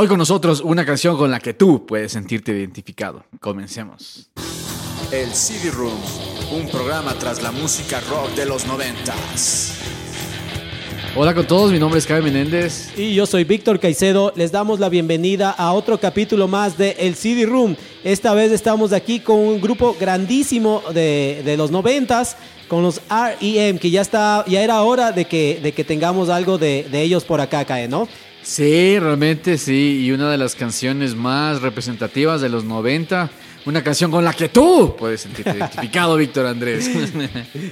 Hoy con nosotros una canción con la que tú puedes sentirte identificado. Comencemos. El CD Room, un programa tras la música rock de los noventas. Hola con todos, mi nombre es Cabe Menéndez. Y yo soy Víctor Caicedo. Les damos la bienvenida a otro capítulo más de El CD Room. Esta vez estamos aquí con un grupo grandísimo de, de los noventas, con los R.E.M., que ya, está, ya era hora de que, de que tengamos algo de, de ellos por acá, Cae, ¿no? Sí, realmente sí, y una de las canciones más representativas de los 90, una canción con la que tú puedes sentirte identificado, Víctor Andrés.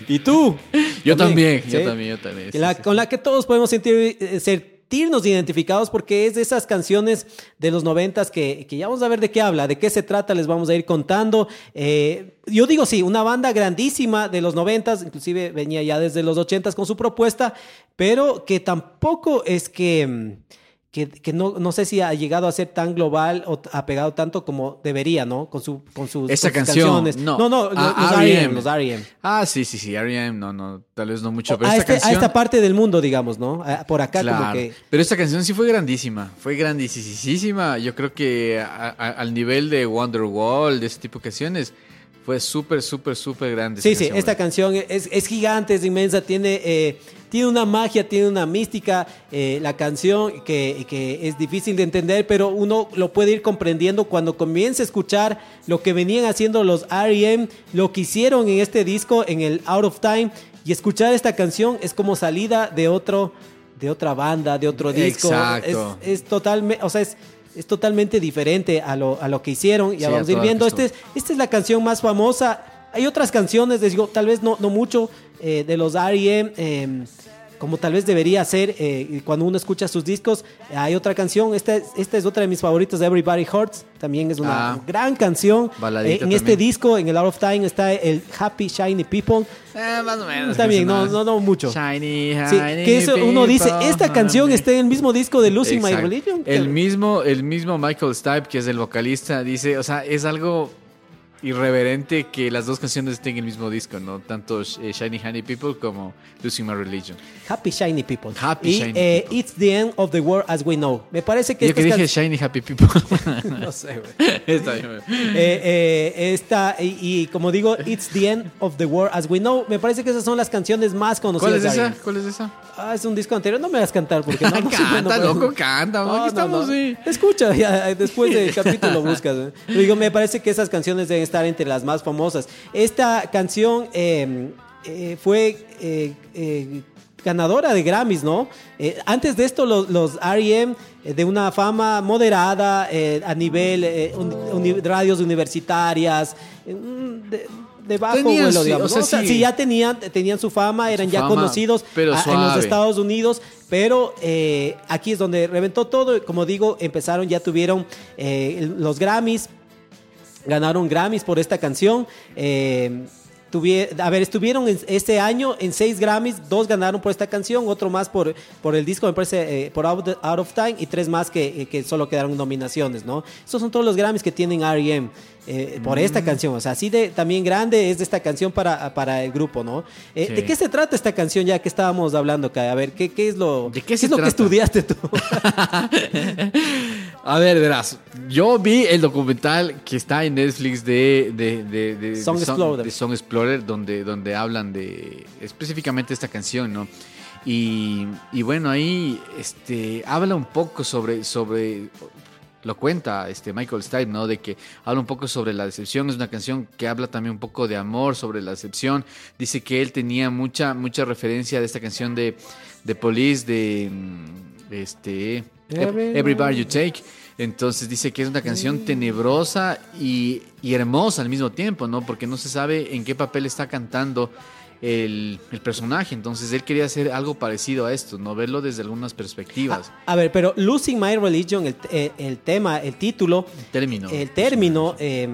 ¿Y tú? Yo también, ¿sí? yo también, yo también. sí, La- sí. Con la que todos podemos sentir, eh, sentirnos identificados porque es de esas canciones de los noventas que, que ya vamos a ver de qué habla, de qué se trata, les vamos a ir contando. Eh, yo digo sí, una banda grandísima de los noventas, inclusive venía ya desde los ochentas con su propuesta, pero que tampoco es que... Que, que no, no sé si ha llegado a ser tan global o ha pegado tanto como debería, ¿no? Con, su, con sus, Esa con sus canción, canciones. no. no, no, Ah, los R.E.M.. Los R.E.M. Ah, sí, sí, sí, R.E.M., no, no, tal vez no mucho, O pero a, esta este- a esta parte del mundo, digamos, ¿no? A- Por acá como Claro, que... Pero esta canción sí fue grandísima, fue grandísima. Yo creo que a- al nivel de Wonderwall, de ese tipo de canciones, fue súper, súper, súper grande. Sí, sí, canción, esta güey. canción es, es gigante, es inmensa, tiene, eh, tiene una magia, tiene una mística, eh, la canción que, que es difícil de entender, pero uno lo puede ir comprendiendo cuando comienza a escuchar lo que venían haciendo los R.E.M., lo que hicieron en este disco, en el Out of Time, y escuchar esta canción es como salida de otro, de otra banda, de otro disco. Exacto. Es, es totalmente, o sea, es, es totalmente diferente a lo, a lo que hicieron. Sí, a vamos a ir viendo. Este es, esta es la canción más famosa. Hay otras canciones, les digo, tal vez no, no mucho, eh, de los R.E.M., eh, como tal vez debería ser eh, cuando uno escucha sus discos. Hay otra canción, esta es, esta es otra de mis favoritas, de Everybody Hurts. También es una Ah. gran canción. Eh, en este también. disco, en el Out of Time, está el Happy Shiny People. Eh, más o menos. Está bien, no, no, no mucho. Shiny, Sí, shiny que eso uno dice, esta canción está en el mismo disco de Losing My. Religion. El mismo, el mismo Michael Stipe, que es el vocalista, dice, o sea, es algo irreverente que las dos canciones estén en el mismo disco, ¿no? Tanto eh, Shiny Honey People como Losing My Religion. Happy Shiny People. Happy y Shiny eh, People. It's the End of the World as We Know. Me parece que Yo que dije Shiny Happy People. No sé, güey. Está bien. Eh, esta, y, y como digo, It's the End of the World as We Know. Me parece que esas son las canciones más conocidas. ¿Cuál es de esa? ¿Cuál es esa? Ah, es un disco anterior. No me hagas cantar porque no. no canta, pues. loco, canta. No, aquí no, estamos, no. sí. Escucha, ya, después del capítulo buscas. Digo, me parece que esas canciones deben estar entre las más famosas. Esta canción eh, eh, fue eh, ganadora de Grammys, ¿no? Antes de esto, los, los R.E.M. de una fama moderada a nivel uni- radios universitarias, de, de bajo Tenían vuelo, digamos. o sea, ¿no? O sea, sí. sí, ya tenían, tenían su fama, eran ya fama, conocidos a- en los. Estados Unidos, pero eh, aquí es donde reventó todo. Como digo, empezaron, ya tuvieron eh, los Grammys, ganaron Grammys por esta canción. Eh, a ver, estuvieron en- este año en seis Grammys, dos ganaron por esta canción, otro más por, por el disco, me parece, eh, por Out, of Time, y tres más que, que solo quedaron nominaciones, ¿no? Estos son todos los Grammys que tienen R.E.M. eh, por Mm. esta canción, o sea, así de también grande es de esta canción para, para el grupo, ¿no? Eh, Sí. ¿De qué se trata esta canción ya que estábamos hablando, Kai? A ver, ¿qué, qué es lo, ¿De qué es lo que estudiaste tú? A ver, verás. Yo vi el documental que está en Netflix de, de, de, de- Song de Explorer. de Song Explorer, donde, donde hablan de específicamente esta canción, ¿no? Y, y bueno, ahí este, habla un poco sobre, sobre lo cuenta este Michael Stipe, ¿no? De que habla un poco sobre la decepción, es una canción que habla también un poco de amor, sobre la decepción. Dice que él tenía mucha mucha referencia de esta canción de, de Police de, mm, este Every Bar You Take. Entonces dice que es una canción tenebrosa y, y hermosa al mismo tiempo, ¿no? Porque no se sabe en qué papel está cantando el, el, personaje. Entonces él quería hacer algo parecido a esto, no verlo desde algunas perspectivas. A, a ver, pero Losing My Religion, el, el, el, tema, el título, el término, el término, eh,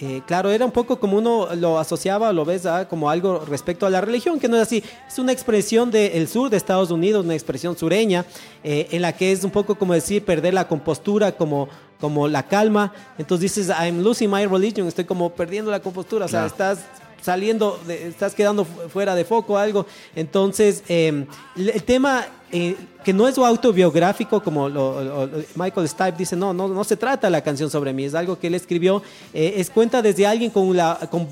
eh, claro, era un poco como uno lo asociaba, lo ves ¿ah? como algo respecto a la religión, que no es así. Es una expresión del sur de Estados Unidos, una expresión sureña, eh, en la que es un poco como decir perder la compostura, como como la calma. Entonces dices, I'm losing my religion, estoy como perdiendo la compostura, o sea, estás saliendo, de, estás quedando fuera de foco algo. Entonces, eh, el tema eh, que no es autobiográfico, como Michael Stipe dice, no, no, no se trata la canción sobre mí, es algo que él escribió, eh, es cuenta desde alguien con,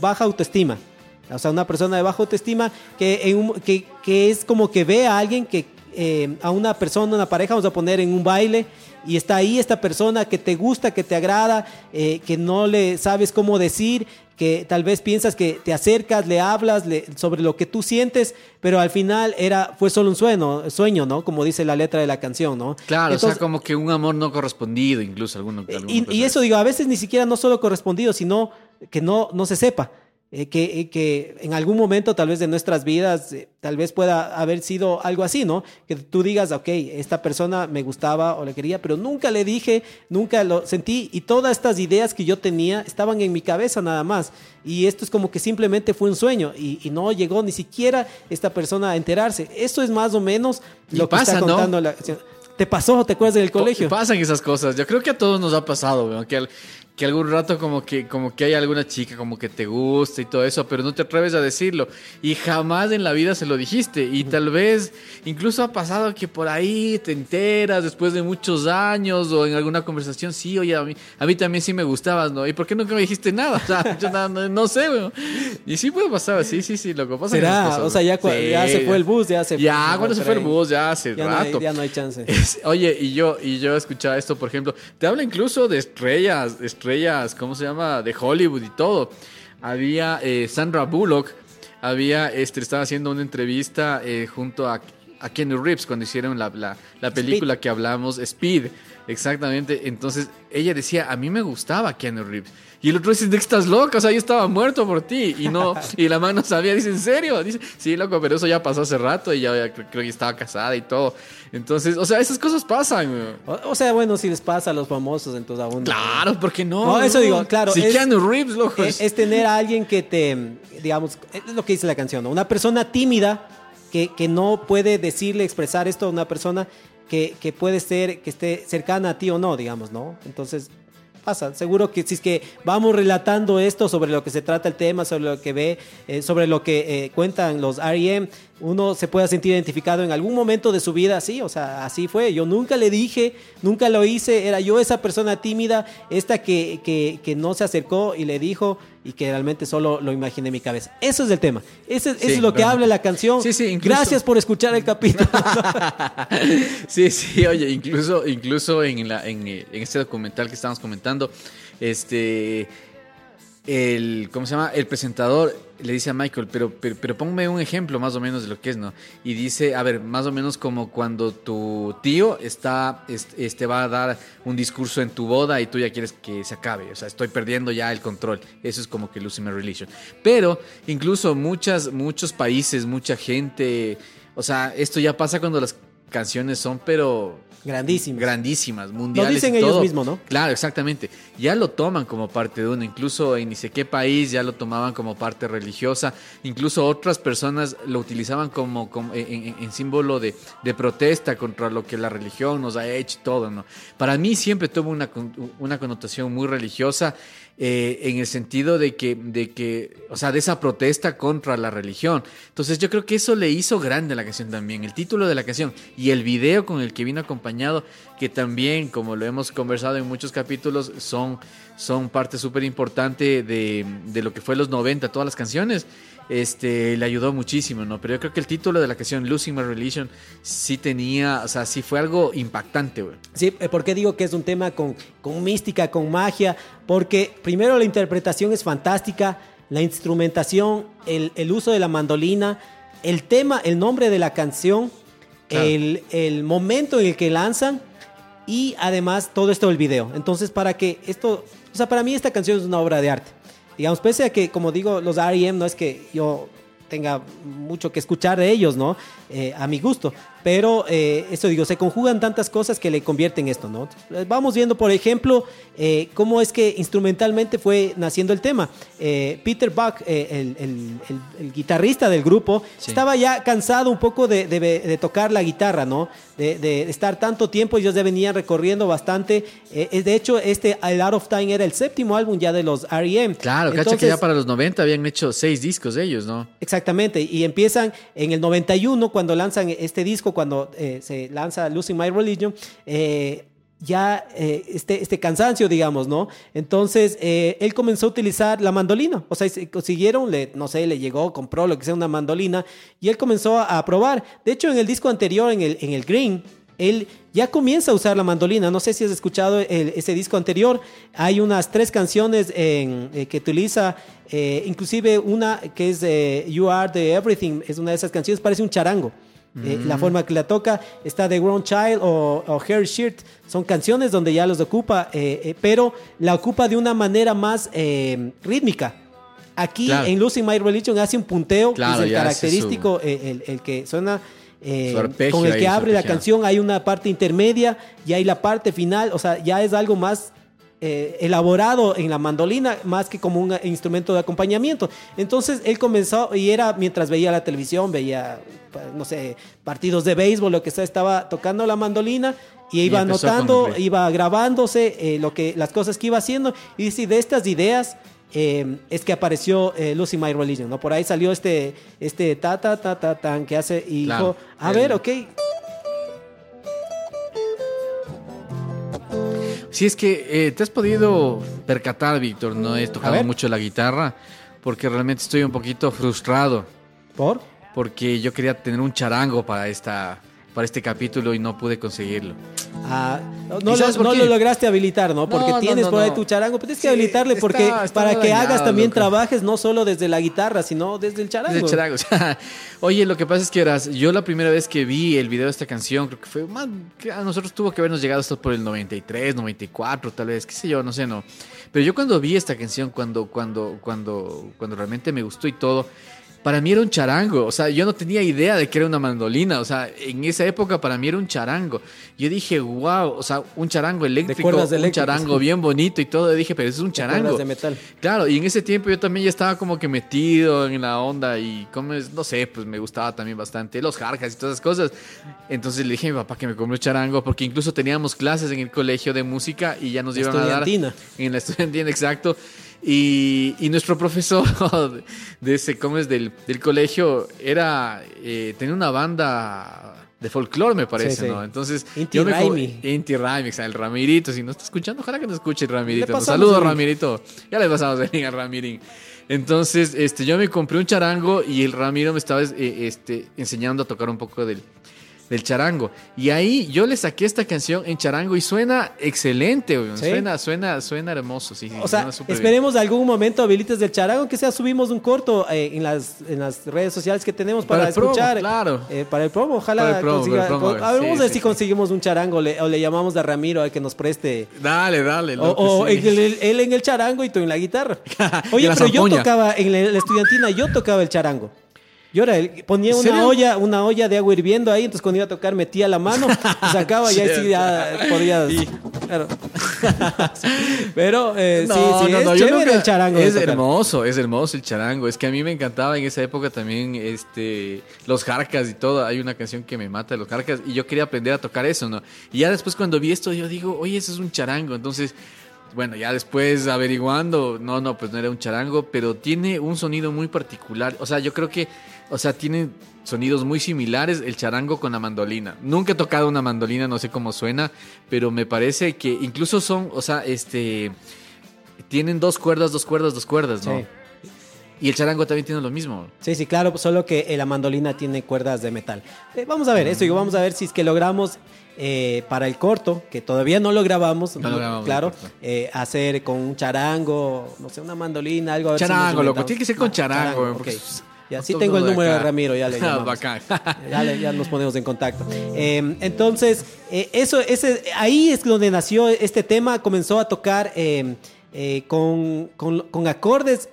baja autoestima. O sea, una persona de baja autoestima que, que es como que ve a alguien que, eh, a una persona, una pareja, vamos a poner en un baile, y está ahí esta persona que te gusta, que te agrada, eh, que no le sabes cómo decir, que tal vez piensas que te acercas, le hablas le, sobre lo que tú sientes, pero al final era fue solo un sueño, sueño, ¿no? Como dice la letra de la canción, ¿no? Claro, Entonces, o sea, como que un amor no correspondido, incluso alguno. Y, y, eso digo, a veces ni siquiera no solo correspondido, sino que no, no se sepa. Eh, que, eh, que, en algún momento tal vez de nuestras vidas eh, tal vez pueda haber sido algo así, ¿no? Que tú digas, ok, esta persona me gustaba o le quería, pero nunca le dije, nunca lo sentí y todas estas ideas que yo tenía estaban en mi cabeza nada más. Y esto es como que simplemente fue un sueño y, y no llegó ni siquiera esta persona a enterarse. Eso es más o menos lo y pasa, que está contando ¿no? la ¿Te pasó? ¿Te acuerdas del colegio? Pasan esas cosas. Yo creo que a todos nos ha pasado, ¿no? que, que algún rato como que, como que hay alguna chica como que te gusta y todo eso, pero no te atreves a decirlo. Y jamás en la vida se lo dijiste. Y tal vez incluso ha pasado que por ahí te enteras después de muchos años o en alguna conversación, sí, oye, a mí, a mí también sí me gustabas, ¿no? ¿Y por qué nunca me dijiste nada? O sea, yo no, no, no sé, güey. Y sí puede pasar, sí, sí, sí, lo que pasa ¿Será? Cosas, o sea, ya, sí, ya se fue el bus, ya se Ya, fue, cuando se fue el bus, ya hace ya rato. No hay, ya no hay chance. Es, oye, y yo, y yo escuchaba esto, por ejemplo, te habla incluso de estrellas, de estrellas, ¿cómo se llama? De Hollywood y todo. Había eh, Sandra Bullock, había, este, estaba haciendo una entrevista eh, junto a, a Kenny Reeves cuando hicieron la, la, la película Speed. que hablamos, Speed, exactamente. Entonces ella decía, a mí me gustaba Kenny Reeves. Y el otro dice, ¿de estás loca? O sea, yo estaba muerto por ti. Y no, y la mano sabía, dice, ¿en serio? Dice, sí, loco, pero eso ya pasó hace rato y ya, ya creo, que estaba casada y todo. Entonces, o sea, esas cosas pasan. O, o, sea, bueno, si les pasa a los famosos, entonces aún. Claro, ¿por qué no? No, eso digo, claro. Si es, Keanu Reeves, loco. Es, es, tener a alguien que te, digamos, es lo que dice la canción, ¿no? Una persona tímida que, que no puede decirle, expresar esto a una persona que, que puede ser, que esté cercana a ti o no, digamos, ¿no? Entonces, pasa. Seguro que si es que vamos relatando esto sobre lo que se trata el tema, sobre lo que ve, eh, sobre lo que eh, cuentan los R.E.M., uno se pueda sentir identificado en algún momento de su vida así, o sea, así fue. Yo nunca le dije, nunca lo hice, era yo esa persona tímida, esta que, que, que no se acercó y le dijo y que realmente solo lo imaginé en mi cabeza. Eso es el tema. Sí, eso es lo que habla la canción. Sí, sí, incluso... Gracias por escuchar el capítulo. sí, sí, oye, incluso, incluso en, la, en, en este documental que estamos comentando, este el, ¿cómo se llama? El presentador le dice a Michael, pero, pero, ponme un ejemplo más o menos de lo que es, ¿no? Y dice, a ver, más o menos como cuando tu tío está, este, va a dar un discurso en tu boda y tú ya quieres que se acabe, o sea, estoy perdiendo ya el control. Eso es como que losing my religion. Pero incluso muchas, muchos países, mucha gente, o sea, esto ya pasa cuando las canciones son, pero grandísimas, grandísimas, mundiales. Lo dicen y todo. ellos mismos, ¿no? Claro, exactamente. Ya lo toman como parte de uno, incluso en ni sé qué país ya lo tomaban como parte religiosa, incluso otras personas lo utilizaban como, como en, en, en, símbolo de, de, protesta contra lo que la religión nos ha hecho y todo, ¿no? Para mí siempre tuvo una, una connotación muy religiosa. Eh, en el sentido de que, de que, o sea, de esa protesta contra la religión. Entonces yo creo que eso le hizo grande la canción también, el título de la canción y el video con el que vino acompañado acompañado, que también, como lo hemos conversado en muchos capítulos, son, son parte súper importante de, de lo que fue los 90, todas las canciones este, le ayudó muchísimo, ¿no? Pero yo creo que el título de la canción Losing My Religion sí tenía, o sea, sí fue algo impactante, güey. Sí, eh, ¿por qué digo que es un tema con, con mística, con magia? Porque primero la interpretación es fantástica, la instrumentación, el, el uso de la mandolina, el tema, el nombre de la canción, Claro. el, el momento en el que lanzan y además todo esto del video. Entonces, para que esto, o sea, para mí esta canción es una obra de arte. Digamos, pese a que, como digo, los R.E.M. no es que yo tenga mucho que escuchar de ellos, ¿no? Eh, a mi gusto. Pero, eh, eso digo, se conjugan tantas cosas que le convierten esto, ¿no? Vamos viendo, por ejemplo, eh, cómo es que instrumentalmente fue naciendo el tema. Eh, Peter Buck, el, el- el- el guitarrista del grupo, Sí. estaba ya cansado un poco de, de- de tocar la guitarra, ¿no? De, de estar tanto tiempo, ellos ya venían recorriendo bastante. De hecho, este A Lot of Time era el séptimo álbum ya de los R.E.M. Claro, cacha que Entonces- ya para los 90 habían hecho seis discos ellos, ¿no? Exactamente, y empiezan en el 91 cuando lanzan este disco, cuando eh, se lanza Losing My Religion, eh, ya eh, este, este cansancio, digamos, ¿no? Entonces eh, él comenzó a utilizar la mandolina, o sea, se consiguieron, le, no sé, le llegó, compró lo que sea una mandolina, y él comenzó a, a probar. De hecho, en el disco anterior, en el, en el Green, él ya comienza a usar la mandolina. No sé si has escuchado ese disco anterior. Hay unas tres canciones en- que utiliza, inclusive una que es You Are the Everything, es una de esas canciones, parece un charango. Eh, la forma que la toca está The Grown Child o, o Hair Shirt. Son canciones donde ya los ocupa, eh, eh, pero la ocupa de una manera más rítmica. Aquí Claro. en Losing My Religion hace un punteo, que es el ya hace característico, el, el que suena con el que abre la canción. Hay una parte intermedia y hay la parte final, o sea, ya es algo más eh, elaborado en la mandolina, más que como un instrumento de acompañamiento. Entonces él comenzó y era mientras veía la televisión, veía, pa- no sé, partidos de béisbol, lo que sea, estaba tocando la mandolina. Y iba anotando, iba grabándose eh, lo que, las cosas que iba haciendo. Y dice, de estas ideas eh, es que apareció eh, Lucy My Religion, ¿no? Por ahí salió este, este ta, ta, ta, ta, tan que hace y Claro. dijo, a El- ver, ok, Si es que eh, te has podido percatar, Víctor, no he tocado mucho la guitarra porque realmente estoy un poquito frustrado. ¿por? porque yo quería tener un charango para esta para este capítulo y no pude conseguirlo. Ah, no, no ¿Y sabes lo, no lo lograste habilitar, ¿no? Porque No, tienes no, por ahí no. tu charango, pero tienes que Sí, habilitarle está- porque está para que dañado, hagas también loco. trabajes no solo desde la guitarra, sino desde el charango. Desde charango, o sea, Oye, lo que pasa es que eras, yo la primera vez que vi el video de esta canción, creo que fue que a nosotros tuvo que habernos llegado esto por el 93, 94, tal vez, qué sé yo, no sé, no. Pero yo cuando vi esta canción, cuando, cuando, cuando, cuando realmente me gustó y todo, para mí era un charango, o sea, yo no tenía idea de que era una mandolina, o sea, en esa época para mí era un charango. Yo dije, wow, o sea, un charango eléctrico, un charango bien bonito y todo. Dije, pero eso es un De charango. de metal. Claro, y en ese tiempo yo también ya estaba como que metido en la onda y como es, no sé, pues me gustaba también bastante los jarjas y todas esas cosas. Entonces le dije a mi papá que me compré un charango porque incluso teníamos clases en el colegio de música y ya nos iban a dar Estudiantina. en la estudiantina, exacto. Y, y nuestro profesor de ese, ¿cómo es? Del, del colegio era, eh, tenía una banda de folclore, me parece, Sí, sí. ¿no? Entonces, Inti yo me Raimi. Inti Raimi, el Ramirito, si no está escuchando, ojalá que nos escuche el Ramirito. Le Un pasamos saludo, el link. Ramirito. Ya le pasamos el link a Ramirín. Entonces, este, yo me compré un charango y el Ramiro me estaba eh, este, enseñando a tocar un poco del, del charango. Y ahí yo le saqué esta canción en charango y suena excelente. Suena, suena, suena hermoso, sí. sí, O sea, súper bien. esperemos algún momento habilites del charango, que sea subimos un corto eh, en, las, en las redes sociales que tenemos para, Para el promo, escuchar. claro. Eh, para el promo, ojalá Para el promo, consiga- el promo, a ver, sí, vamos a ver si conseguimos un charango le- o le llamamos a Ramiro a que nos preste. Dale, dale. O, o en el- él en el charango y tú en la guitarra. Oye, pero yo tocaba en la, la estudiantina, yo tocaba el charango. Yo era el- ponía ¿En una olla, una olla de agua hirviendo ahí, entonces cuando iba a tocar metía la mano, y sacaba y ahí sí ya podía. Claro. Pero eh, sí, sí, es yo chévere nunca- el charango. Es hermoso, es hermoso el charango. Es que a mí me encantaba en esa época también este, los jarcas y todo. Hay una canción que me mata de los jarcas y yo quería aprender a tocar eso, ¿no? Y ya después cuando vi esto, yo digo, oye, eso es un charango. Entonces, bueno, ya después averiguando, no, no, pues no era un charango, pero tiene un sonido muy particular. O sea, yo creo que o sea, tienen sonidos muy similares el charango con la mandolina. Nunca he tocado una mandolina, no sé cómo suena, pero me parece que incluso son, o sea, este, tienen dos cuerdas, dos cuerdas, dos cuerdas, ¿no? Sí. Y el charango también tiene lo mismo. Sí, sí, claro, solo que eh, la mandolina tiene cuerdas de metal. Eh, vamos a ver, eso digo, vamos a ver si es que logramos eh, para el corto, que todavía no lo grabamos, No lo grabamos, claro, eh, hacer con un charango, no sé, una mandolina, algo. ver si Charango, loco, tiene que ser con charango, ok. porque es- Ya, sí tengo el número de. Ramiro, ya le llamamos. Bacán. Ya, le- ya nos ponemos en contacto. Eh, entonces, eh, eso, ese, ahí es donde nació este tema. Comenzó a tocar eh, eh, con, con- con acordes.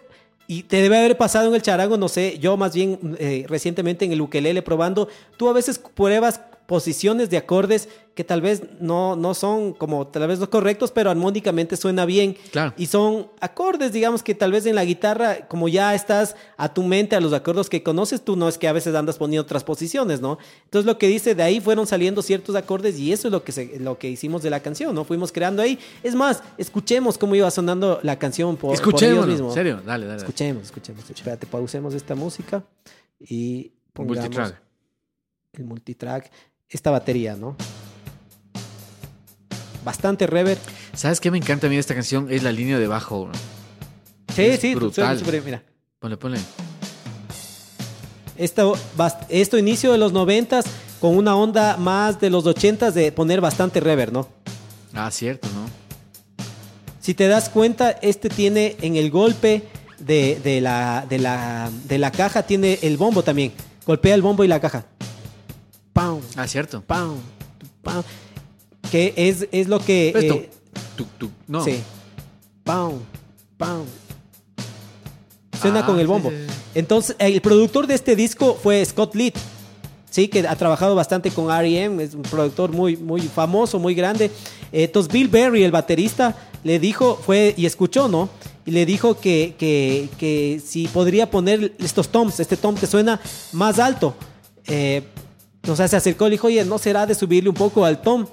Y te debe haber pasado en el charango, no sé, yo más bien eh, recientemente en el ukelele probando, tú a veces pruebas posiciones de acordes que tal vez no, no son como tal vez los correctos, pero armónicamente suena bien. Claro. Y son acordes, digamos que tal vez en la guitarra, como ya estás a tu mente a los acordes que conoces, tú no es que a veces andas poniendo otras posiciones, ¿no? Entonces lo que dice, de ahí fueron saliendo ciertos acordes y eso es lo que, se- lo que hicimos de la canción, ¿no? Fuimos creando ahí. Es más, escuchemos cómo iba sonando la canción por, por ellos mismos. en serio, dale, dale. dale. Escuchemos, escuchemos. Espérate, pausemos esta música y pongamos Multitrack. el multitrack. Esta batería, ¿no? Bastante reverb. ¿Sabes qué me encanta a mí de esta canción? Es la línea de bajo. Sí, Es sí, brutal. suena súper- mira. Ponle, ponle. Esto, esto inicio de los noventas con una onda más de los ochentas de poner bastante reverb, ¿no? Ah, cierto, ¿no? Si te das cuenta, este tiene en el golpe de, de la, de, la, de la caja, tiene el bombo también. Golpea el bombo y la caja. ¡Pam! Ah, cierto. ¡Pam! ¡Pam! Que es, es lo que... Esto. eh. No. Sí. ¡Pam! ¡Pam! Suena Ah, con el bombo. sí, sí. Entonces, el productor de este disco fue Scott Litt. Sí, que ha trabajado bastante con R.E.M., es un productor muy, muy famoso, muy grande. Eh, Entonces, Bill Berry, el baterista, le dijo, fue y escuchó, ¿no? Y le dijo que, que, que si podría poner estos toms, este tom que suena más alto. Eh, o sea, se acercó y dijo, oye, ¿no será de subirle un poco al tom?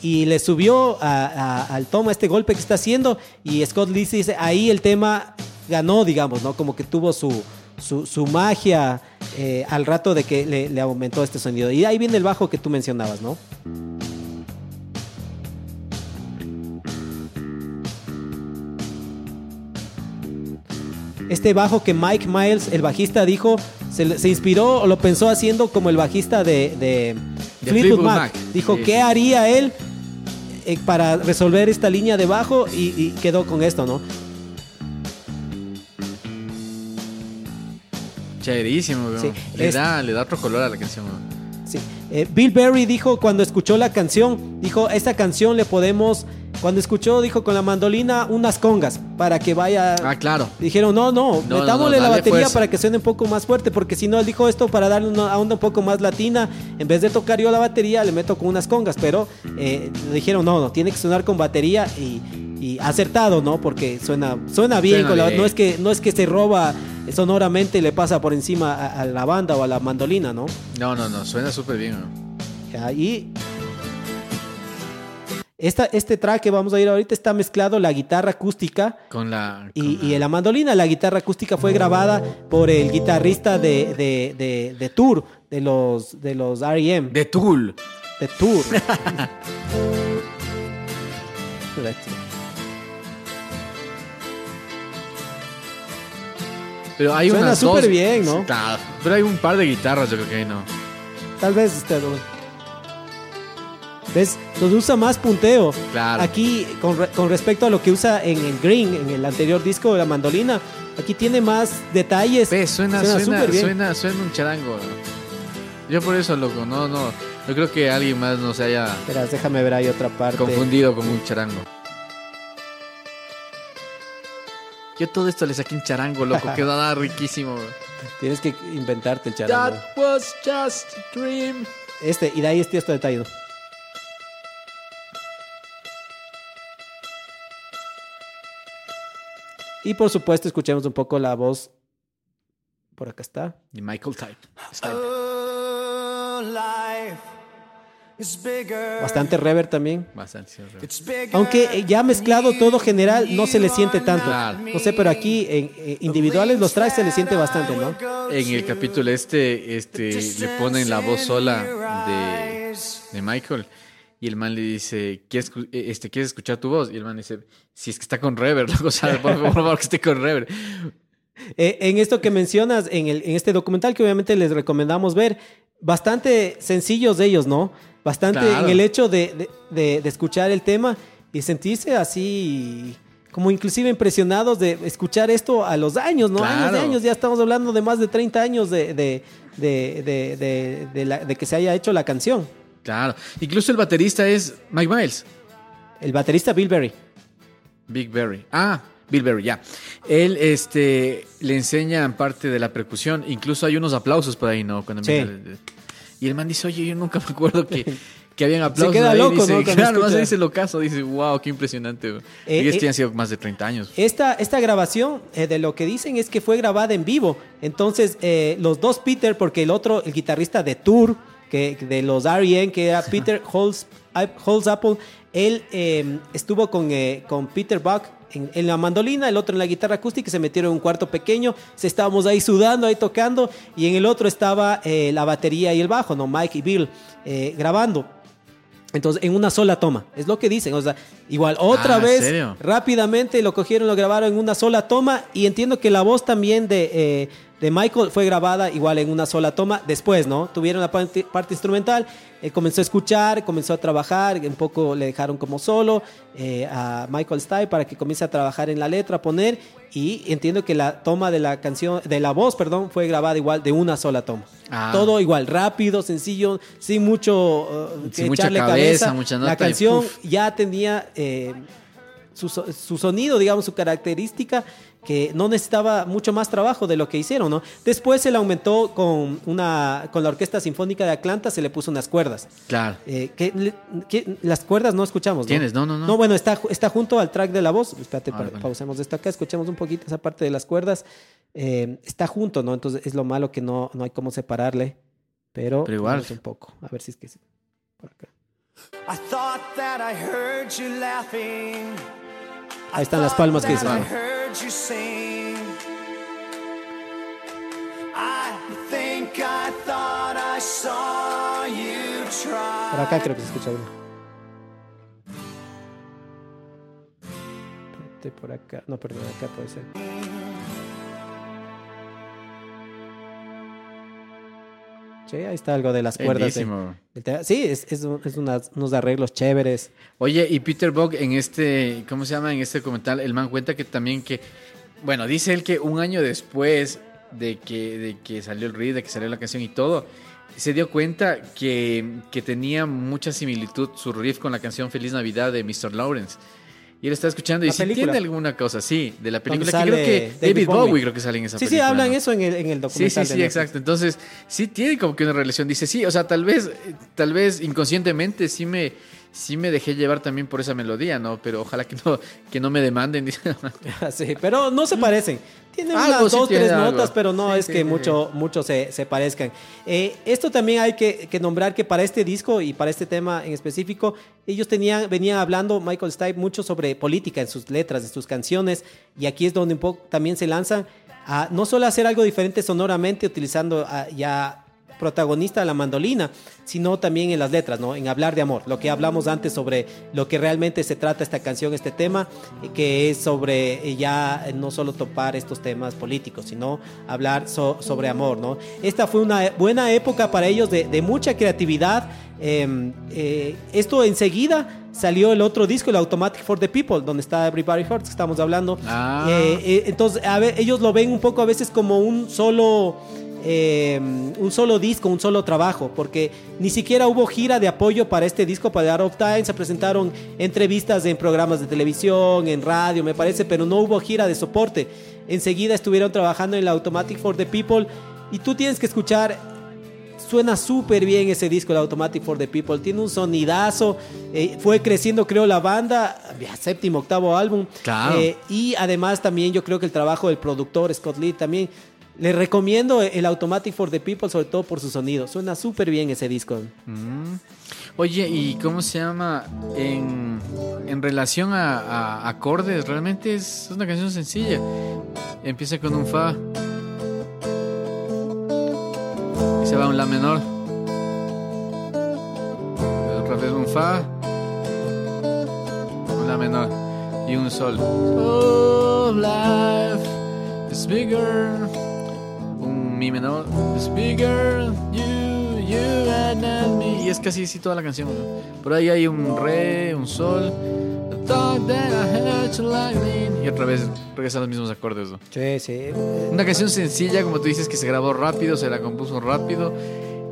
Y le subió al tom a este golpe que está haciendo. Y Scott Lee dice, ahí el tema ganó, digamos, ¿no? Como que tuvo su, su, su magia eh, al rato de que le, le aumentó este sonido. Y ahí viene el bajo que tú mencionabas, ¿no? Este bajo que Mike Miles, el bajista, dijo, se, le- se inspiró o lo pensó haciendo como el bajista de, de De Fleetwood Fleetwood Mac. Mac. Dijo, Sí, ¿qué haría él eh, para resolver esta línea de bajo? Y, y quedó con esto, ¿no? Chéverísimo. Sí, le, es- da, le da otro color a la canción, bro. Sí. Eh, Bill Berry dijo cuando escuchó la canción, dijo, esta canción le podemos, cuando escuchó, dijo con la mandolina unas congas para que vaya... Ah, claro. Dijeron, no, no, No, metámosle no, la batería fuerza. para que suene un poco más fuerte, porque si no, él dijo esto para darle una onda un poco más latina, en vez de tocar yo la batería, le meto con unas congas, pero eh, le dijeron, no, no, tiene que sonar con batería y, y acertado, ¿no? Porque suena, suena bien, Suena con la- bien. no, es que, no es que se roba sonoramente y le pasa por encima a, a la banda o a la mandolina, ¿no? No, no, no. Suena súper bien, bro. Ahí. Esta, este track que vamos a ir ahorita está mezclado la guitarra acústica Con la. y, con y la mandolina. La guitarra acústica fue grabada por el guitarrista de, de, de, de Tour, de los, de los R.E.M. De Tool. De Tour. Pero hay Suena unas súper dos- bien, ¿no? Pero hay un par de guitarras, yo creo que ahí no. Tal vez este. ¿Ves? Nos usa más punteo. Claro. Aquí, con, re- con respecto a lo que usa en el Green, en el anterior disco de la mandolina, aquí tiene más detalles. Ve, suena, Suena suena, bien. suena, suena un charango. Yo por eso, loco, no, no. Yo creo que alguien más no se haya Espera, déjame ver ahí otra parte. confundido con un charango. Yo todo esto le saqué un charango, loco, quedaba riquísimo. bro. Tienes que inventarte el charango. That was just a dream. Este, y de ahí este, este detalle. Y por supuesto, escuchemos un poco la voz. Por acá está. Y Michael Type. Stipe. Oh, Bastante reverb también. Bastante. sí. Aunque eh, ya mezclado todo general no se le siente tanto. Claro. No sé, pero aquí en eh, individuales los tracks se le siente bastante, ¿no? En el capítulo este, este, le ponen la voz sola de, de Michael. Y el man le dice, ¿quieres, eh, este, ¿quieres escuchar tu voz? Y el man dice, si es que está con reverb, loco, o sea, por, favor que esté con reverb. Eh, en esto que mencionas, en, el, en este documental que obviamente les recomendamos ver, bastante sencillos de ellos, ¿no? Bastante Claro. en el hecho de, de- de- de escuchar el tema y sentirse así, como inclusive impresionados de escuchar esto a los años, ¿no? Años de años, ya estamos hablando de más de 30 años de, de, de, de- de- de la- de que se haya hecho la canción. Claro. Incluso el baterista es Mike Miles. El baterista Bill Berry. Big Berry. Ah, Bill Berry, ya. Él este, le enseña parte de la percusión. Incluso hay unos aplausos por ahí, ¿no? Cuando Sí. el- y el man dice, oye, yo nunca me acuerdo que, que habían aplausos. queda ahí". loco, Dice, ¿no? Claro, más dice lo caso. Dice, wow, qué impresionante. güey". Eh, y es eh, han sido más de 30 años. Esta, esta grabación, eh, de lo que dicen es que fue grabada en vivo. Entonces, eh, los dos Peter, porque el otro, el guitarrista de Tour, que, de los R.E.M., que era Peter Holz, Apple, él eh, estuvo con, eh, con Peter Buck en, en la mandolina, el otro en la guitarra acústica, y se metieron en un cuarto pequeño, se estábamos ahí sudando, ahí tocando, y en el otro estaba eh, la batería y el bajo, ¿no? Mike y Bill eh, grabando. Entonces, en una sola toma, es lo que dicen. O sea, igual, otra Ah, ¿en vez, serio? rápidamente lo cogieron, lo grabaron en una sola toma. Y entiendo que la voz también de, eh, de Michael fue grabada igual en una sola toma. Después, ¿no? Tuvieron la parte, parte instrumental, él comenzó a escuchar, comenzó a trabajar. Un poco le dejaron como solo eh, a Michael Stipe para que comience a trabajar en la letra, a poner. Y entiendo que la toma de la canción, de la voz, perdón, fue grabada igual de una sola toma. Ah. Todo igual, rápido, sencillo, sin mucho uh, Sin que mucha echarle cabeza, cabeza. mucha La nota canción ya tenía eh, su, su sonido, digamos, su característica, que no necesitaba mucho más trabajo de lo que hicieron, ¿no? Después se le aumentó con, una, con la Orquesta Sinfónica de Atlanta, se le puso unas cuerdas. Claro. Eh, que, que las cuerdas no escuchamos, ¿no? ¿Tienes? No, no, no. No, bueno, está, está junto al track de la voz. Espérate, Ah, pa- vale. pausemos esto acá, escuchemos un poquito esa parte de las cuerdas. Eh, está junto, ¿no? Entonces es lo malo que no, no hay cómo separarle. Pero, Pero igual. vamos un poco. A ver si es que sí. Por acá. I thought that I heard you laughing. Ahí están las palmas que dicen. Por acá creo que se escucha. Espérate, por acá. No, perdón, acá puede ser. Sí, ahí está algo de las cuerdas. de- tema. sí, es, es, es unas- unos arreglos chéveres. Oye, y Peter Buck en este, ¿cómo se llama? En este documental, el man cuenta que también que, bueno, dice él que un año después de que, de que salió el riff, de que salió la canción y todo, se dio cuenta que, que tenía mucha similitud su riff con la canción Feliz Navidad de Mr. Lawrence. Y él está escuchando y La si película. tiene alguna cosa, sí, de la película. Que creo que David David Bowie. Bowie creo que sale en esa Sí, sí, película. hablan ¿no? eso en el, en el Sí, documental. sí, sí, Netflix. exacto. Entonces, sí tiene como que una relación. Dice, sí, o sea, tal vez, tal vez inconscientemente sí me, sí me dejé llevar también por esa melodía, ¿no? Pero ojalá que no, que no me demanden. dice. sí, pero no se parecen. Tienen Algo unas sí dos, tiene tres algo. notas, pero no Sí, es sí, que mucho, mucho se, se parezcan. Eh, esto también hay que, que nombrar que para este disco y para este tema en específico, ellos tenían, venían hablando, Michael Stipe, mucho sobre política en sus letras, en sus canciones, y aquí es donde un poco también se lanzan a no solo hacer algo diferente sonoramente, utilizando ah, ya protagonista de la mandolina, sino también en las letras, ¿no? En hablar de amor, lo que hablamos antes sobre lo que realmente se trata esta canción, este tema, eh, que es sobre eh, ya no solo topar estos temas políticos, sino hablar so- sobre amor, ¿no? Esta fue una buena época para ellos de, de mucha creatividad. eh, eh, esto enseguida salió el otro disco, el Automatic for the People, donde está Everybody Hurts, que estamos hablando. Ah. Eh, entonces, a ver, ellos lo ven un poco a veces como un solo eh, un solo disco, un solo trabajo, porque ni siquiera hubo gira de apoyo para este disco, para Out of Time, se presentaron entrevistas en programas de televisión, en radio, me parece, pero no hubo gira de soporte. Enseguida estuvieron trabajando en la Automatic for the People y tú tienes que escuchar Suena súper bien ese disco, el Automatic for the People. Tiene un sonidazo. eh, fue creciendo, creo, la banda. séptimo, octavo álbum. Claro. Eh, y además también yo creo que el trabajo del productor, Scott Lee, también Les recomiendo el Automatic for the People, sobre todo por su sonido. Suena súper bien ese disco. Mm. Oye, ¿y cómo se llama? En, relación a, acordes, realmente es una canción sencilla. Empieza con un fa. Y se va a un la menor. Otra vez un fa. Un la menor. Y un sol. Oh, life is bigger. Un mi menor. Is bigger. You, you and me. Y es casi así toda la canción. ¿no? Por ahí hay un re, un sol. Y otra vez regresan los mismos acordes. ¿no? Sí, sí. Una canción sencilla, como tú dices, que se grabó rápido, se la compuso rápido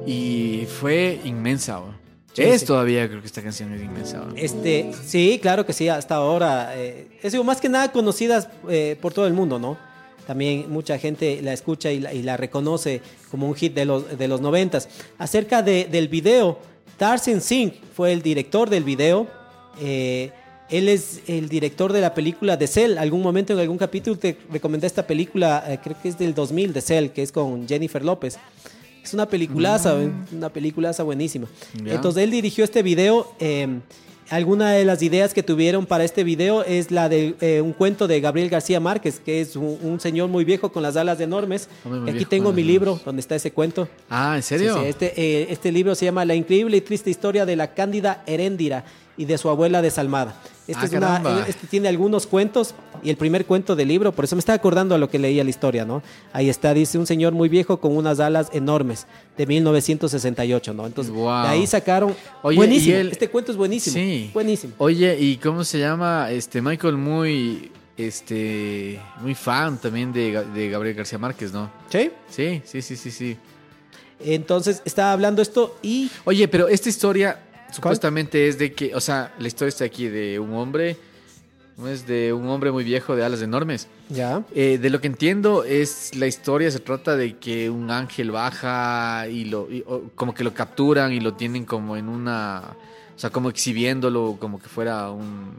y fue inmensa. ¿no? Sí, es sí. todavía, creo que esta canción es inmensa. ¿no? Este, sí, claro que sí, hasta ahora. Eh, es digo, más que nada conocidas eh, por todo el mundo, ¿no? También mucha gente la escucha y la, y la reconoce como un hit de los, de los noventas. Acerca de- del video, Tarzan Singh fue el director del video. Eh, él es el director de la película de Cell. Algún momento en algún capítulo te recomendé esta película, eh, creo que es del 2000, de Cell, que es con Jennifer López. Es una peliculaza, una peliculaza buenísima. Ya. Entonces él dirigió este video. eh, alguna de las ideas que tuvieron para este video es la de eh, un cuento de Gabriel García Márquez, que es un, un señor muy viejo con las alas enormes. Hombre Y aquí viejo tengo mi libro donde está ese cuento. Ah, ¿en serio? Sí, sí, este, eh, este libro se llama La increíble y triste historia de la cándida Heréndira y de su abuela desalmada. Este, Ah, es una- caramba. este tiene algunos cuentos y el primer cuento del libro, por eso me está acordando a lo que leía la historia, ¿no? Ahí está, dice un señor muy viejo con unas alas enormes de 1968, ¿no? Entonces, Wow. de ahí sacaron... Oye, buenísimo, este cuento es buenísimo. Sí. Buenísimo. Oye, ¿y cómo se llama? Este Michael muy este muy fan también de, de Gabriel García Márquez, ¿no? ¿Sí? Sí, sí, sí, sí, sí. Entonces, estaba hablando esto y... Oye, pero esta historia supuestamente es de que, o sea, la historia está aquí de un hombre, no es de un hombre muy viejo de alas enormes. Ya. Eh, de lo que entiendo es la historia se trata de que un ángel baja y lo y- o como que lo capturan y lo tienen como en una, o sea, como exhibiéndolo como que fuera un,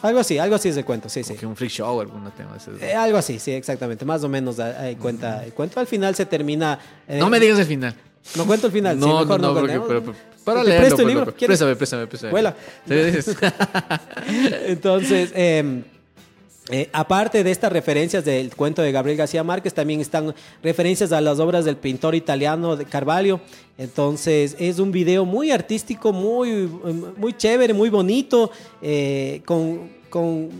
Algo así, algo así es el cuento, sí, sí. como que un freak show o algún tema. Eh, algo así, sí, exactamente. Más o menos ahí cuenta el cuento. Al final se termina... eh, No me digas el final. No cuento el final. sí, No, no, mejor no, porque, contemos. pero, pero- para leerlo, presto el libro. ¿quieres? Préstame, préstame, préstame. Vuela. Entonces, eh, eh, aparte de estas referencias del cuento de Gabriel García Márquez, también están referencias a las obras del pintor italiano de Carvalho. Entonces, es un video muy artístico, muy, muy chévere, muy bonito, eh, con, con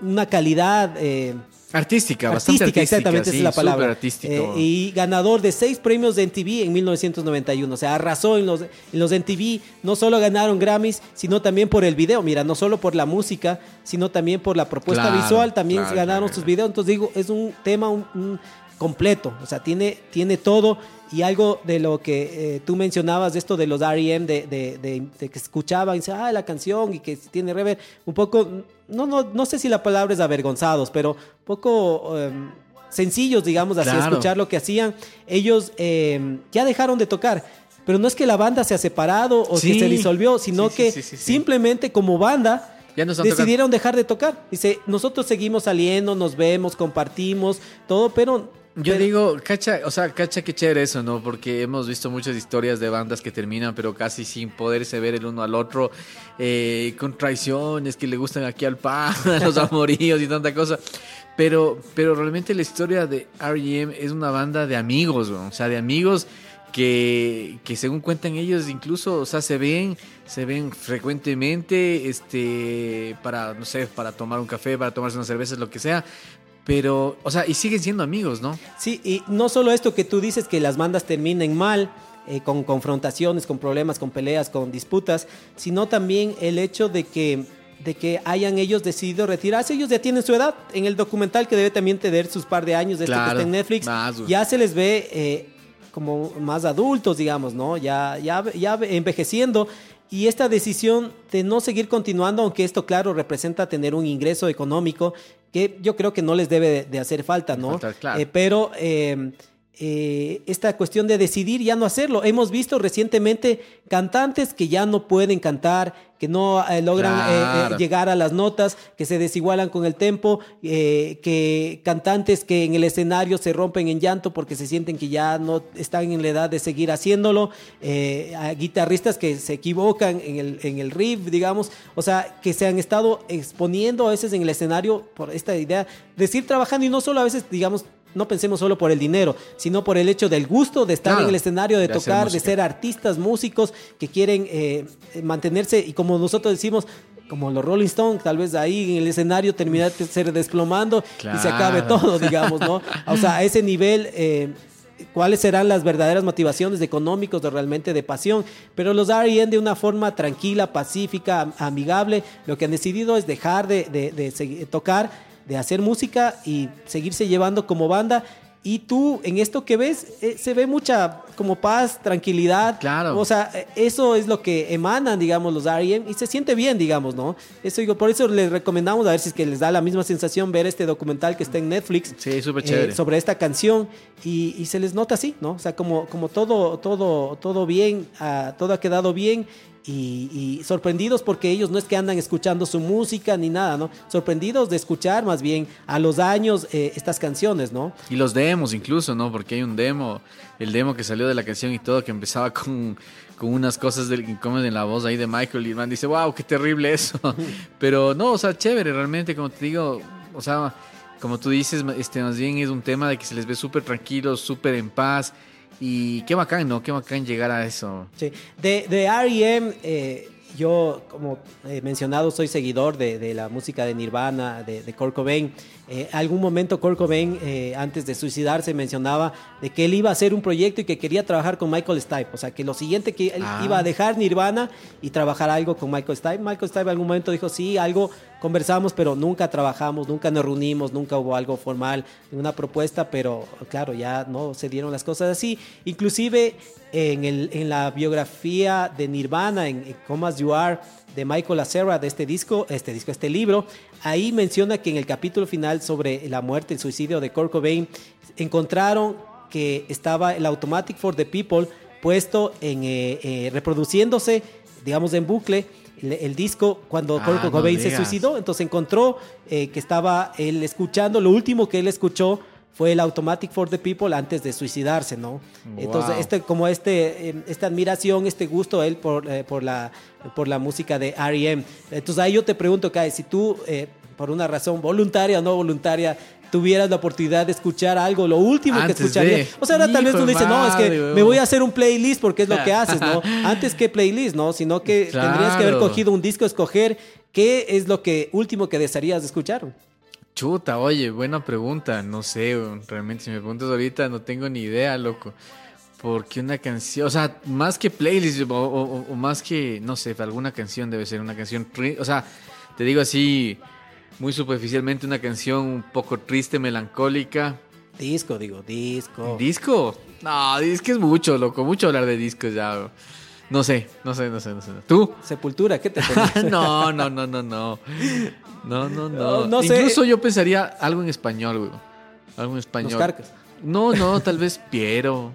una calidad... eh, Artística, bastante artística, exactamente sí, esa es la palabra. artístico. Eh, y ganador de seis premios de MTV en 1991. O sea, arrasó en los, en los MTV. No solo ganaron Grammys, sino también por el video. Mira, no solo por la música, sino también por la propuesta Claro, visual. También claro, ganaron claro, sus videos. Entonces digo, es un tema un- un completo. O sea, tiene, tiene todo. Y algo de lo que eh, tú mencionabas, de esto de los R.E.M., de, de- de- de que escuchaban, y dice, ah, la canción y que tiene rever, un poco, no, no, no sé si la palabra es avergonzados, pero un poco em, sencillos, digamos así, Claro. escuchar lo que hacían. Ellos em, ya dejaron de tocar. Pero no es que la banda se ha separado o Sí. que se disolvió, sino Sí, sí, que simplemente como banda Ya no están tocando. decidieron dejar de tocar. Dice, nosotros seguimos saliendo, nos vemos, compartimos, todo, pero... Yo digo, cacha, o sea, cacha que chévere eso, ¿no? Porque hemos visto muchas historias de bandas que terminan, pero casi sin poderse ver el uno al otro, eh, con traiciones que le gustan aquí al pan, a los amoríos y tanta cosa. Pero, pero realmente la historia de R.E.M. es una banda de amigos, ¿no? o sea, de amigos que, que según cuentan ellos, incluso, o sea, se ven, se ven frecuentemente, este, para, no sé, para tomar un café, para tomarse unas cervezas, lo que sea. Pero, o sea, y siguen siendo amigos, ¿no? Sí, y no solo esto que tú dices que las bandas terminen mal, eh, con confrontaciones, con problemas, con peleas, con disputas, sino también el hecho de que, de que hayan ellos decidido retirarse. Ellos ya tienen su edad. En el documental que debe también tener sus par de años de esto que Claro, está en Netflix, más, ya se les ve eh, como más adultos, digamos, ¿no? Ya, ya, ya envejeciendo. Y esta decisión de no seguir continuando, aunque esto, claro, representa tener un ingreso económico que yo creo que no les debe de, hacer falta, ¿no? Claro. Eh, pero eh, eh, esta cuestión de decidir ya no hacerlo. Hemos visto recientemente cantantes que ya no pueden cantar, que no eh, logran eh, eh, llegar a las notas, que se desigualan con el tempo, que cantantes que en el escenario se rompen en llanto porque se sienten que ya no están en la edad de seguir haciéndolo, a guitarristas que se equivocan en el, en el riff, digamos, o sea, que se han estado exponiendo a veces en el escenario por esta idea de seguir trabajando y no solo a veces, digamos, no pensemos solo por el dinero, sino por el hecho del gusto de estar Claro, en el escenario, de, tocar, de ser artistas, músicos que quieren eh, mantenerse. Y como nosotros decimos, como los Rolling Stones, tal vez ahí en el escenario terminar de ser desplomando y se acabe todo, digamos, ¿no? O sea, a ese nivel... eh, cuáles serán las verdaderas motivaciones económicos de realmente de pasión, pero los R.E.M. de una forma tranquila, pacífica, am- amigable, lo que han decidido es dejar de, de- de tocar, de hacer música y seguirse llevando como banda. Y tú, en esto que ves, eh, se ve mucha como paz, tranquilidad. Claro. O sea, eh, eso es lo que emanan, digamos, los R.E.M. y se siente bien, digamos, ¿no? Eso digo, por eso les recomendamos a ver si es que les da la misma sensación ver este documental que está en Netflix. Sí, súper eh, chévere. sobre esta canción y, y se les nota así, ¿no? O sea, como, como todo, todo, todo bien, ah, todo ha quedado bien y, y sorprendidos porque ellos no es que andan escuchando su música ni nada, ¿no? Sorprendidos de escuchar más bien a los años eh, estas canciones, ¿no? Y los demos incluso, ¿no? Porque hay un demo, el demo que salió de la canción y todo, que empezaba con, con unas cosas del incómodo en la voz ahí de Michael y el man dice, wow, qué terrible eso. Pero no, o sea, chévere, realmente, como te digo, o sea, como tú dices, este, más bien es un tema de que se les ve súper tranquilos, súper en paz. Y qué bacán, ¿no? Qué bacán llegar a eso. Sí. De, de R.E.M., eh, yo, como he mencionado, soy seguidor de, de la música de Nirvana, de, de Kurt Cobain. Eh, algún momento Kurt Cobain, eh, antes de suicidarse, mencionaba de que él iba a hacer un proyecto y que quería trabajar con Michael Stipe. O sea, que lo siguiente que él Ah. iba a dejar Nirvana y trabajar algo con Michael Stipe. Michael Stipe en algún momento dijo, sí, algo conversamos, pero nunca trabajamos, nunca nos reunimos, nunca hubo algo formal, una propuesta, pero claro, ya no se dieron las cosas así. Inclusive en, el, en la biografía de Nirvana, en, en Come As You Are, de Michael Acera, de este disco, este disco, este libro, ahí menciona que en el capítulo final sobre la muerte, el suicidio de Kurt Cobain, encontraron que estaba el Automatic for the People puesto en eh, eh, reproduciéndose, digamos en bucle, el, disco cuando Ah, Kurt no Cobain se suicidó. Entonces encontró eh, que estaba él escuchando, lo último que él escuchó fue el Automatic for the People antes de suicidarse, ¿no? Entonces, este, como este, eh, esta admiración, este gusto él por, eh, por, la, por la música de R.E.M. Entonces ahí yo te pregunto, Kai, si tú, eh, por una razón voluntaria o no voluntaria, tuvieras la oportunidad de escuchar algo, lo último Antes que escucharías. de- O sea, ahora tal vez tú de dices, no, es que me voy a hacer un playlist porque es lo que haces, ¿no? Antes que playlist, ¿no? Sino que tendrías que haber cogido un disco, escoger qué es lo que último que desearías escuchar. Chuta, oye, buena pregunta. No sé, realmente si me preguntas ahorita no tengo ni idea, loco. Porque una canción, o sea, más que playlist o, o- o más que, no sé, alguna canción debe ser una canción, o sea, te digo así, muy superficialmente, una canción un poco triste, melancólica. Disco, digo, disco. ¿Disco? No, disco es mucho, loco, mucho hablar de discos ya. weón. No sé, no sé, no sé, no sé. ¿Tú? Sepultura, ¿qué te pones? no, no, no, no, no. No, no, no. No, sé. Incluso yo pensaría algo en español, güey. Algo en español. Los Carcas. No, no, tal vez Piero.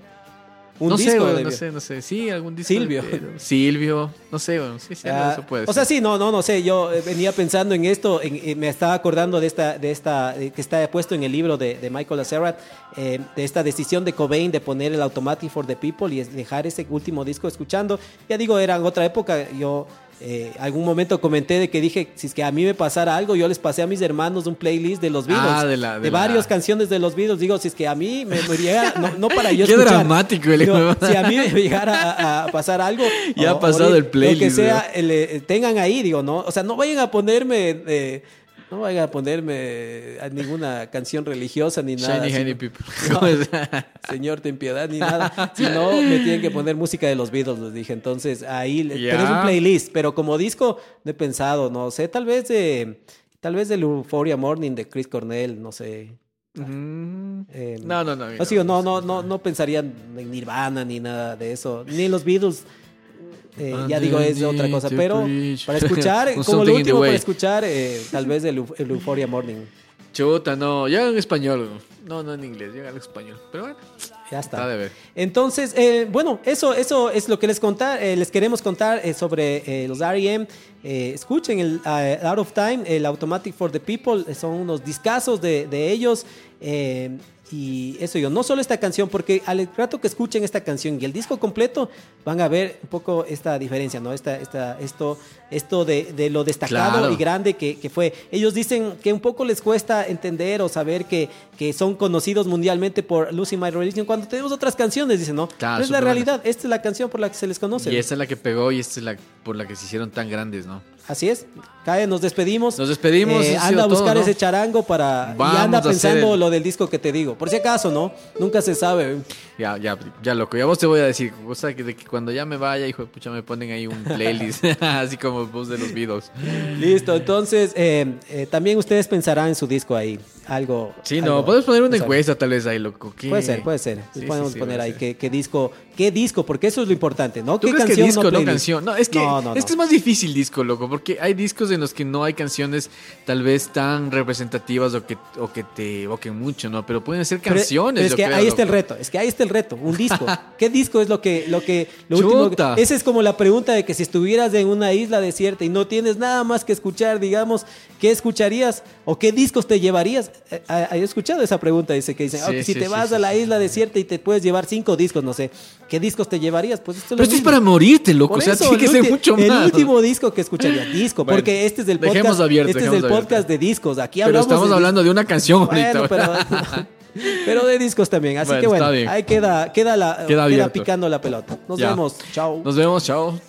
Un no disco sé, güey, no sé, no sé. Sí, algún disco. Silvio. Silvio. No sé, güey. Sí, sí, Ah, eso puede o sea, ser. sí, no, no, no sé. Yo eh, venía pensando en esto, en- en- me estaba acordando de esta, de esta, eh, que está puesto en el libro de, de Michael Acerat, eh, de esta decisión de Cobain de poner el Automatic for the People y dejar ese último disco escuchando. Ya digo, era en otra época. Yo eh, algún momento comenté de que dije, si es que a mí me pasara algo, yo les pasé a mis hermanos un playlist de los Beatles, Ah, de la- de la- varias canciones de los Beatles. Digo, si es que a mí me, me llegara, no, no para yo Qué escuchar. dramático el Digo. Si a mí me llegara a, a pasar algo, Ya ha pasado o el Lo que playlist, sea, tengan ahí, digo, ¿no? O sea, no vayan a ponerme, eh, no vayan a ponerme a ninguna canción religiosa ni nada. Shiny sino- People. Señor, ten piedad ni nada. Si no, me tienen que poner música de los Beatles, les dije. Entonces, ahí, pero es un playlist. Pero como disco, no he pensado, no sé, tal vez de, tal vez del Euphoria Morning de Chris Cornell, no sé. Mm. Eh, No, no, no. no, no, no, no, no pensaría en Nirvana ni nada de eso, ni en los Beatles. Eh, ya digo, es otra cosa, pero para escuchar, como lo último para escuchar, eh, tal vez el, Eu- el Euphoria Morning. Chuta, no, yo en español. No, no en inglés, yo en español. Pero bueno, Ya está. está de ver. Entonces, eh, bueno, eso, eso es lo que les contar, eh, les queremos contar eh, sobre los R.E.M. Escuchen el Out of Time, el Automatic for the People, son unos discazos de, de ellos. Y eso yo, no solo esta canción, porque al rato que escuchen esta canción y el disco completo, van a ver un poco esta diferencia, ¿no? Esta, esta, esto, esto de, de lo destacado Claro. y grande que, que fue. Ellos dicen que un poco les cuesta entender o saber que, que son conocidos mundialmente por Losing My Religion cuando tenemos otras canciones, dicen, ¿no? Claro, es la buena. realidad, esta es la canción por la que se les conoce. Y esta es la que pegó y esta es la por la que se hicieron tan grandes, ¿no? Así es. Cae, nos despedimos. Nos despedimos, Eh, anda a buscar todo, ¿no? ese charango para. Vamos y anda pensando el- lo del disco que te digo. Por si acaso, ¿no? Nunca se sabe. Ya, ya, ya loco. Ya vos te voy a decir, cosa que, de que cuando ya me vaya, hijo de pucha, me ponen ahí un playlist, así como vos de los videos. Listo, entonces eh, eh, también ustedes pensarán en su disco ahí. Algo. Sí, no, podemos poner una o sea, encuesta tal vez ahí, loco. ¿qué? Puede ser, puede ser. Sí, Podemos sí, poner ahí qué disco, qué disco, porque eso es lo importante, ¿no? ¿Tú ¿Qué crees que canción, disco, no, playlist? canción? No, es que, No, no, es que no. es más difícil disco, loco, porque hay discos en los que no hay canciones tal vez tan representativas o que, o que te evoquen mucho, ¿no? Pero pueden ser Pero- canciones. pero es yo que creo, ahí está el reto, es que ahí está el reto, un disco. ¿Qué disco es lo que, lo que, lo último? Esa es como la pregunta de que si estuvieras en una isla desierta y no tienes nada más que escuchar, digamos, ¿qué escucharías o qué discos te llevarías? Eh, He escuchado esa pregunta, dice que dicen, Sí, "Ah, que si te vas a la isla desierta y te puedes llevar cinco discos, no sé, ¿qué discos te llevarías? Pues esto es Pero esto es para morirte, loco. Por o sea, eso, tiene que el ser mucho El más. último disco que escucharía, disco, Bueno, porque este es el podcast, abierto, este es el abierto. podcast de discos. Aquí Pero hablamos estamos de hablando de una canción bueno, ahorita. pero, pero de discos también. Así Bueno, que bueno, ahí queda, queda, la, Queda picando la pelota. Nos Ya. vemos. Chao. Nos vemos, chao.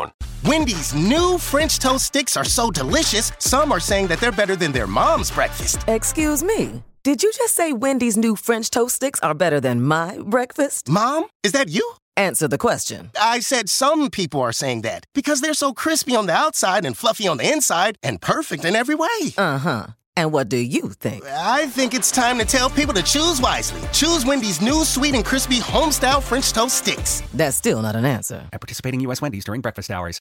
Wendy's new French toast sticks are so delicious, some are saying that they're better than their mom's breakfast. Excuse me. Did you just say Wendy's new French toast sticks are better than my breakfast? Mom, is that you? Answer the question. I said some people are saying that because they're so crispy on the outside and fluffy on the inside and perfect in every way. Uh huh. And what do you think? I think it's time to tell people to choose wisely. Choose Wendy's new sweet and crispy homestyle French toast sticks. That's still not an answer. At participating U.S. Wendy's during breakfast hours.